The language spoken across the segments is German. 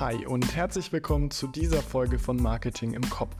Hi und herzlich willkommen zu dieser Folge von Marketing im Kopf.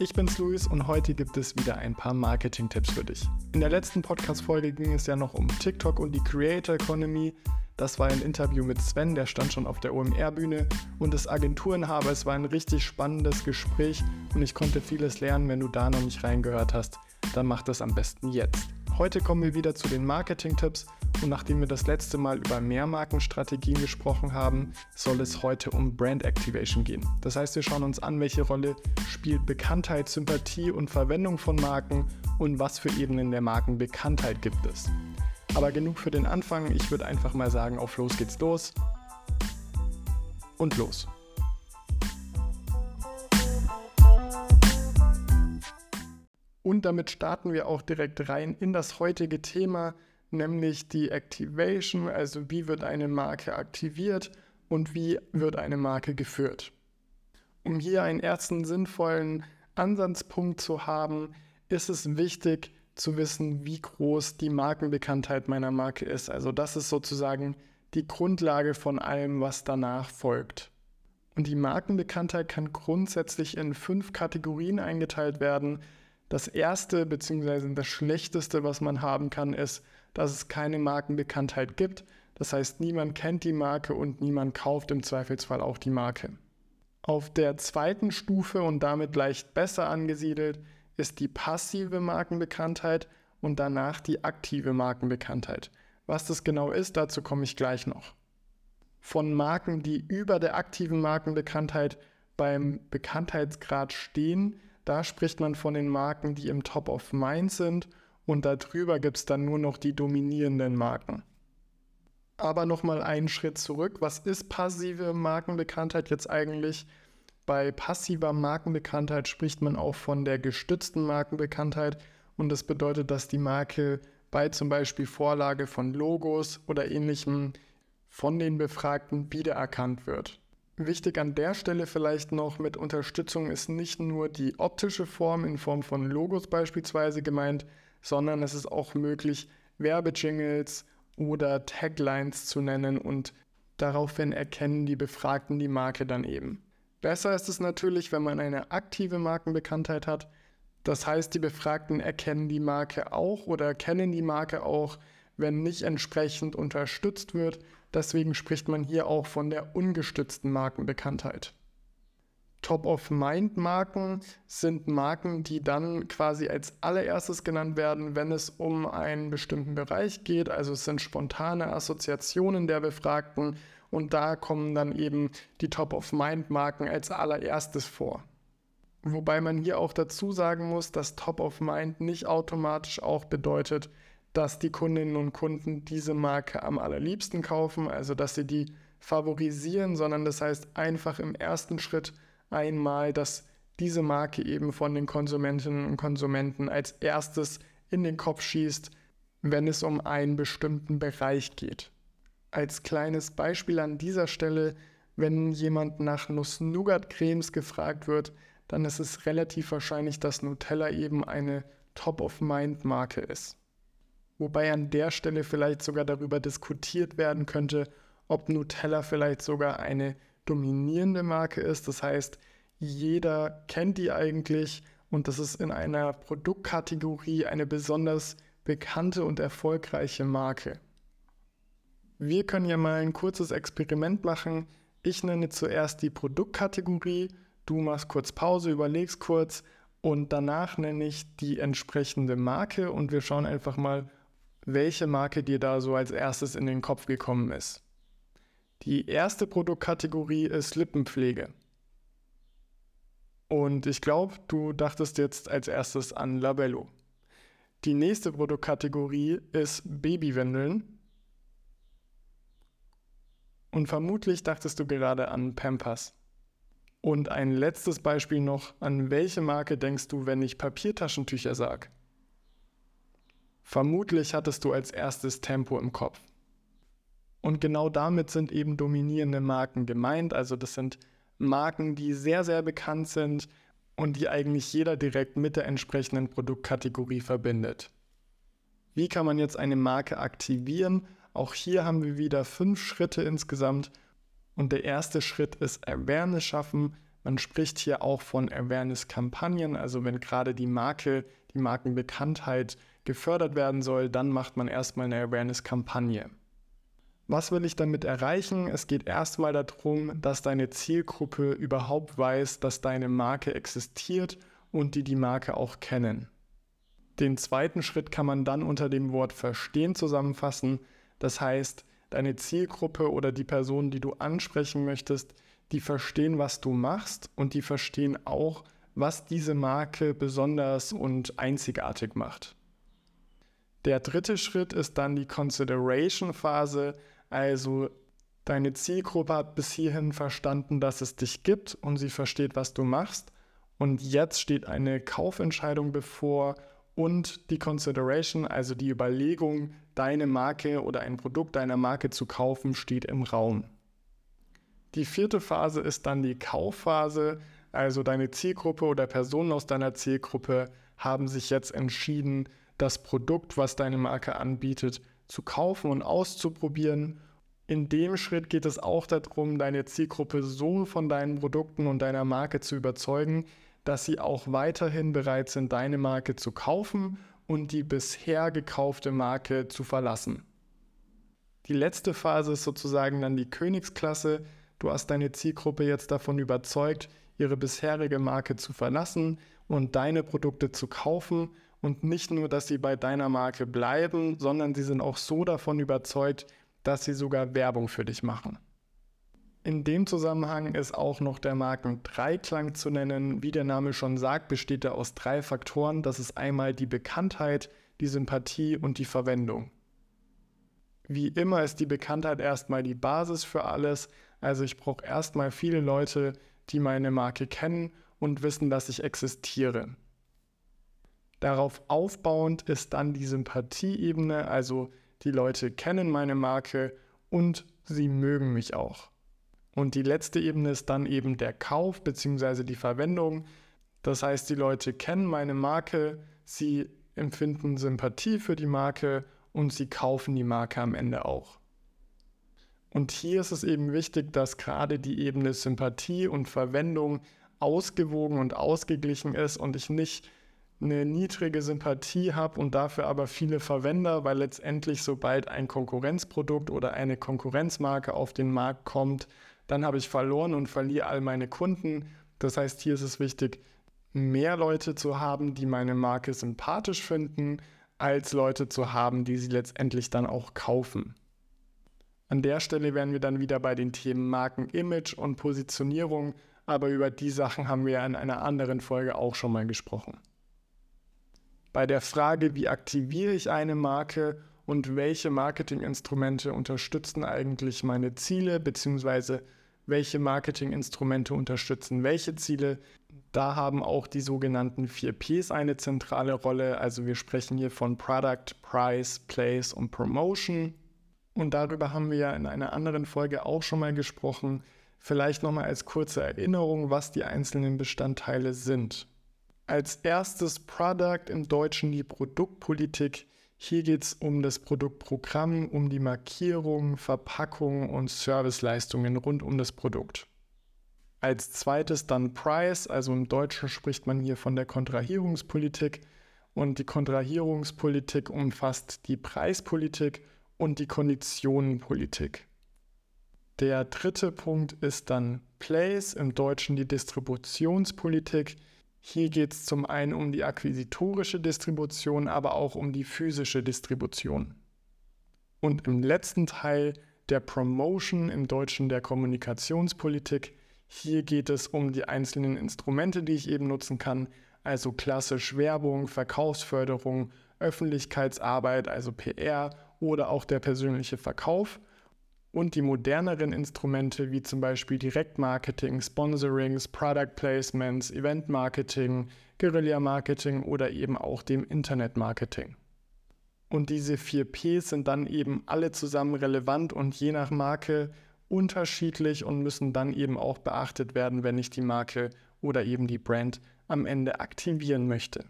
Ich bin's Luis und heute gibt es wieder ein paar Marketing-Tipps für dich. In der letzten Podcast-Folge ging es ja noch um TikTok und die Creator Economy. Das war ein Interview mit Sven, der stand schon auf der OMR-Bühne und das Agenturenhaber. Es war ein richtig spannendes Gespräch und ich konnte vieles lernen. Wenn du da noch nicht reingehört hast, dann mach das am besten jetzt. Heute kommen wir wieder zu den Marketing-Tipps und nachdem wir das letzte Mal über Mehrmarkenstrategien gesprochen haben, soll es heute um Brand Activation gehen. Das heißt, wir schauen uns an, welche Rolle spielt Bekanntheit, Sympathie und Verwendung von Marken und was für Ebenen der Markenbekanntheit gibt es. Aber genug für den Anfang, ich würde einfach mal sagen, auf los geht's los und los. Und damit starten wir auch direkt rein in das heutige Thema, nämlich die Activation, also wie wird eine Marke aktiviert und wie wird eine Marke geführt. Um hier einen ersten sinnvollen Ansatzpunkt zu haben, ist es wichtig zu wissen, wie groß die Markenbekanntheit meiner Marke ist. Also das ist sozusagen die Grundlage von allem, was danach folgt. Und die Markenbekanntheit kann grundsätzlich in fünf Kategorien eingeteilt werden, das erste bzw. das schlechteste, was man haben kann, ist, dass es keine Markenbekanntheit gibt. Das heißt, niemand kennt die Marke und niemand kauft im Zweifelsfall auch die Marke. Auf der zweiten Stufe und damit leicht besser angesiedelt ist die passive Markenbekanntheit und danach die aktive Markenbekanntheit. Was das genau ist, dazu komme ich gleich noch. Von Marken, die über der aktiven Markenbekanntheit beim Bekanntheitsgrad stehen, da spricht man von den Marken, die im Top of Mind sind und darüber gibt es dann nur noch die dominierenden Marken. Aber nochmal einen Schritt zurück. Was ist passive Markenbekanntheit jetzt eigentlich? Bei passiver Markenbekanntheit spricht man auch von der gestützten Markenbekanntheit und das bedeutet, dass die Marke bei zum Beispiel Vorlage von Logos oder ähnlichem von den Befragten wiedererkannt wird. Wichtig an der Stelle vielleicht noch mit Unterstützung ist nicht nur die optische Form in Form von Logos beispielsweise gemeint, sondern es ist auch möglich, Werbejingles oder Taglines zu nennen und daraufhin erkennen die Befragten die Marke dann eben. Besser ist es natürlich, wenn man eine aktive Markenbekanntheit hat. Das heißt, die Befragten erkennen die Marke auch oder kennen die Marke auch, wenn nicht entsprechend unterstützt wird, Deswegen spricht man hier auch von der ungestützten Markenbekanntheit. Top-of-Mind-Marken sind Marken, die dann quasi als allererstes genannt werden, wenn es um einen bestimmten Bereich geht. Also es sind spontane Assoziationen der Befragten und da kommen dann eben die Top-of-Mind-Marken als allererstes vor. Wobei man hier auch dazu sagen muss, dass Top-of-Mind nicht automatisch auch bedeutet, dass die Kundinnen und Kunden diese Marke am allerliebsten kaufen, also dass sie die favorisieren, sondern das heißt einfach im ersten Schritt einmal, dass diese Marke eben von den Konsumentinnen und Konsumenten als erstes in den Kopf schießt, wenn es um einen bestimmten Bereich geht. Als kleines Beispiel an dieser Stelle, wenn jemand nach Nuss-Nougat-Cremes gefragt wird, dann ist es relativ wahrscheinlich, dass Nutella eben eine Top-of-Mind-Marke ist wobei an der Stelle vielleicht sogar darüber diskutiert werden könnte, ob Nutella vielleicht sogar eine dominierende Marke ist. Das heißt, jeder kennt die eigentlich und das ist in einer Produktkategorie eine besonders bekannte und erfolgreiche Marke. Wir können ja mal ein kurzes Experiment machen. Ich nenne zuerst die Produktkategorie, du machst kurz Pause, überlegst kurz und danach nenne ich die entsprechende Marke und wir schauen einfach mal, welche Marke dir da so als erstes in den Kopf gekommen ist. Die erste Produktkategorie ist Lippenpflege. Und ich glaube, du dachtest jetzt als erstes an Labello. Die nächste Produktkategorie ist Babywindeln. Und vermutlich dachtest du gerade an Pampers. Und ein letztes Beispiel noch, an welche Marke denkst du, wenn ich Papiertaschentücher sage? Vermutlich hattest du als erstes Tempo im Kopf. Und genau damit sind eben dominierende Marken gemeint. Also das sind Marken, die sehr, sehr bekannt sind und die eigentlich jeder direkt mit der entsprechenden Produktkategorie verbindet. Wie kann man jetzt eine Marke aktivieren? Auch hier haben wir wieder fünf Schritte insgesamt. Und der erste Schritt ist Awareness schaffen. Man spricht hier auch von Awareness-Kampagnen, also wenn gerade die Marke, die Markenbekanntheit gefördert werden soll, dann macht man erstmal eine Awareness-Kampagne. Was will ich damit erreichen? Es geht erstmal darum, dass deine Zielgruppe überhaupt weiß, dass deine Marke existiert und die die Marke auch kennen. Den zweiten Schritt kann man dann unter dem Wort Verstehen zusammenfassen. Das heißt, deine Zielgruppe oder die Person, die du ansprechen möchtest, die verstehen, was du machst und die verstehen auch, was diese Marke besonders und einzigartig macht. Der dritte Schritt ist dann die Consideration-Phase, also deine Zielgruppe hat bis hierhin verstanden, dass es dich gibt und sie versteht, was du machst. Und jetzt steht eine Kaufentscheidung bevor und die Consideration, also die Überlegung, deine Marke oder ein Produkt deiner Marke zu kaufen, steht im Raum. Die vierte Phase ist dann die Kaufphase, also deine Zielgruppe oder Personen aus deiner Zielgruppe haben sich jetzt entschieden, das Produkt, was deine Marke anbietet, zu kaufen und auszuprobieren. In dem Schritt geht es auch darum, deine Zielgruppe so von deinen Produkten und deiner Marke zu überzeugen, dass sie auch weiterhin bereit sind, deine Marke zu kaufen und die bisher gekaufte Marke zu verlassen. Die letzte Phase ist sozusagen dann die Königsklasse. Du hast deine Zielgruppe jetzt davon überzeugt, ihre bisherige Marke zu verlassen und deine Produkte zu kaufen und nicht nur, dass sie bei deiner Marke bleiben, sondern sie sind auch so davon überzeugt, dass sie sogar Werbung für dich machen. In dem Zusammenhang ist auch noch der Markendreiklang zu nennen. Wie der Name schon sagt, besteht er aus drei Faktoren. Das ist einmal die Bekanntheit, die Sympathie und die Verwendung. Wie immer ist die Bekanntheit erstmal die Basis für alles. Also ich brauche erstmal viele Leute, die meine Marke kennen und wissen, dass ich existiere. Darauf aufbauend ist dann die Sympathieebene, also die Leute kennen meine Marke und sie mögen mich auch. Und die letzte Ebene ist dann eben der Kauf bzw. die Verwendung. Das heißt, die Leute kennen meine Marke, sie empfinden Sympathie für die Marke und sie kaufen die Marke am Ende auch. Und hier ist es eben wichtig, dass gerade die Ebene Sympathie und Verwendung ausgewogen und ausgeglichen ist und ich nicht eine niedrige Sympathie habe und dafür aber viele Verwender, weil letztendlich sobald ein Konkurrenzprodukt oder eine Konkurrenzmarke auf den Markt kommt, dann habe ich verloren und verliere all meine Kunden. Das heißt, hier ist es wichtig, mehr Leute zu haben, die meine Marke sympathisch finden, als Leute zu haben, die sie letztendlich dann auch kaufen. An der Stelle wären wir dann wieder bei den Themen Markenimage und Positionierung, aber über die Sachen haben wir in einer anderen Folge auch schon mal gesprochen. Bei der Frage, wie aktiviere ich eine Marke und welche Marketinginstrumente unterstützen eigentlich meine Ziele, beziehungsweise welche Marketinginstrumente unterstützen welche Ziele, da haben auch die sogenannten 4Ps eine zentrale Rolle. Also wir sprechen hier von Product, Price, Place und Promotion. Und darüber haben wir ja in einer anderen Folge auch schon mal gesprochen. Vielleicht nochmal als kurze Erinnerung, was die einzelnen Bestandteile sind. Als erstes Product im Deutschen die Produktpolitik. Hier geht es um das Produktprogramm, um die Markierung, Verpackung und Serviceleistungen rund um das Produkt. Als zweites dann Price, also im Deutschen spricht man hier von der Kontrahierungspolitik und die Kontrahierungspolitik umfasst die Preispolitik und die Konditionenpolitik. Der dritte Punkt ist dann Place, im Deutschen die Distributionspolitik. Hier geht es zum einen um die akquisitorische Distribution, aber auch um die physische Distribution. Und im letzten Teil der Promotion, im Deutschen der Kommunikationspolitik, hier geht es um die einzelnen Instrumente, die ich eben nutzen kann, also klassisch Werbung, Verkaufsförderung, Öffentlichkeitsarbeit, also PR oder auch der persönliche Verkauf und die moderneren Instrumente wie zum Beispiel Direktmarketing, Sponsorings, Product Placements, Event Marketing, Guerilla Marketing oder eben auch dem Internetmarketing. Und diese vier Ps sind dann eben alle zusammen relevant und je nach Marke unterschiedlich und müssen dann eben auch beachtet werden, wenn ich die Marke oder eben die Brand am Ende aktivieren möchte.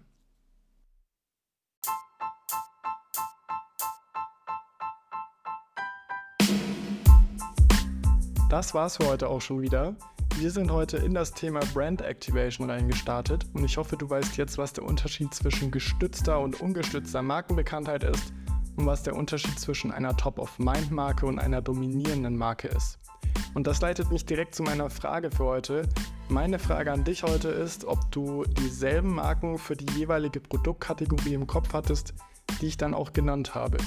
Das war's für heute auch schon wieder. Wir sind heute in das Thema Brand Activation reingestartet und ich hoffe, du weißt jetzt, was der Unterschied zwischen gestützter und ungestützter Markenbekanntheit ist und was der Unterschied zwischen einer Top-of-Mind-Marke und einer dominierenden Marke ist. Und das leitet mich direkt zu meiner Frage für heute. Meine Frage an dich heute ist, ob du dieselben Marken für die jeweilige Produktkategorie im Kopf hattest, die ich dann auch genannt habe.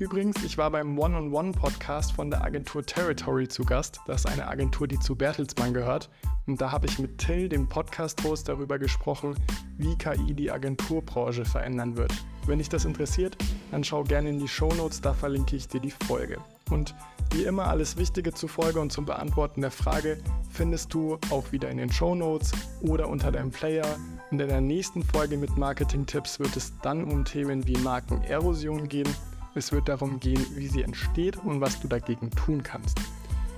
Übrigens, ich war beim One-on-One-Podcast von der Agentur Territory zu Gast. Das ist eine Agentur, die zu Bertelsmann gehört. Und da habe ich mit Till, dem Podcast-Host, darüber gesprochen, wie KI die Agenturbranche verändern wird. Wenn dich das interessiert, dann schau gerne in die Show Notes, da verlinke ich dir die Folge. Und wie immer alles Wichtige zur Folge und zum Beantworten der Frage findest du auch wieder in den Show Notes oder unter deinem Player. Und in der nächsten Folge mit Marketing-Tipps wird es dann um Themen wie Markenerosion gehen es wird darum gehen, wie sie entsteht und was du dagegen tun kannst.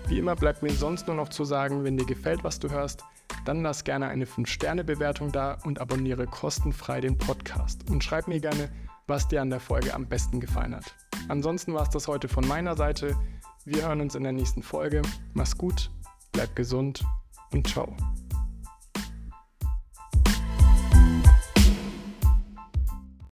Wie immer bleibt mir sonst nur noch zu sagen, wenn dir gefällt, was du hörst, dann lass gerne eine 5-Sterne-Bewertung da und abonniere kostenfrei den Podcast. Und schreib mir gerne, was dir an der Folge am besten gefallen hat. Ansonsten war es das heute von meiner Seite. Wir hören uns in der nächsten Folge. Mach's gut, bleib gesund und ciao.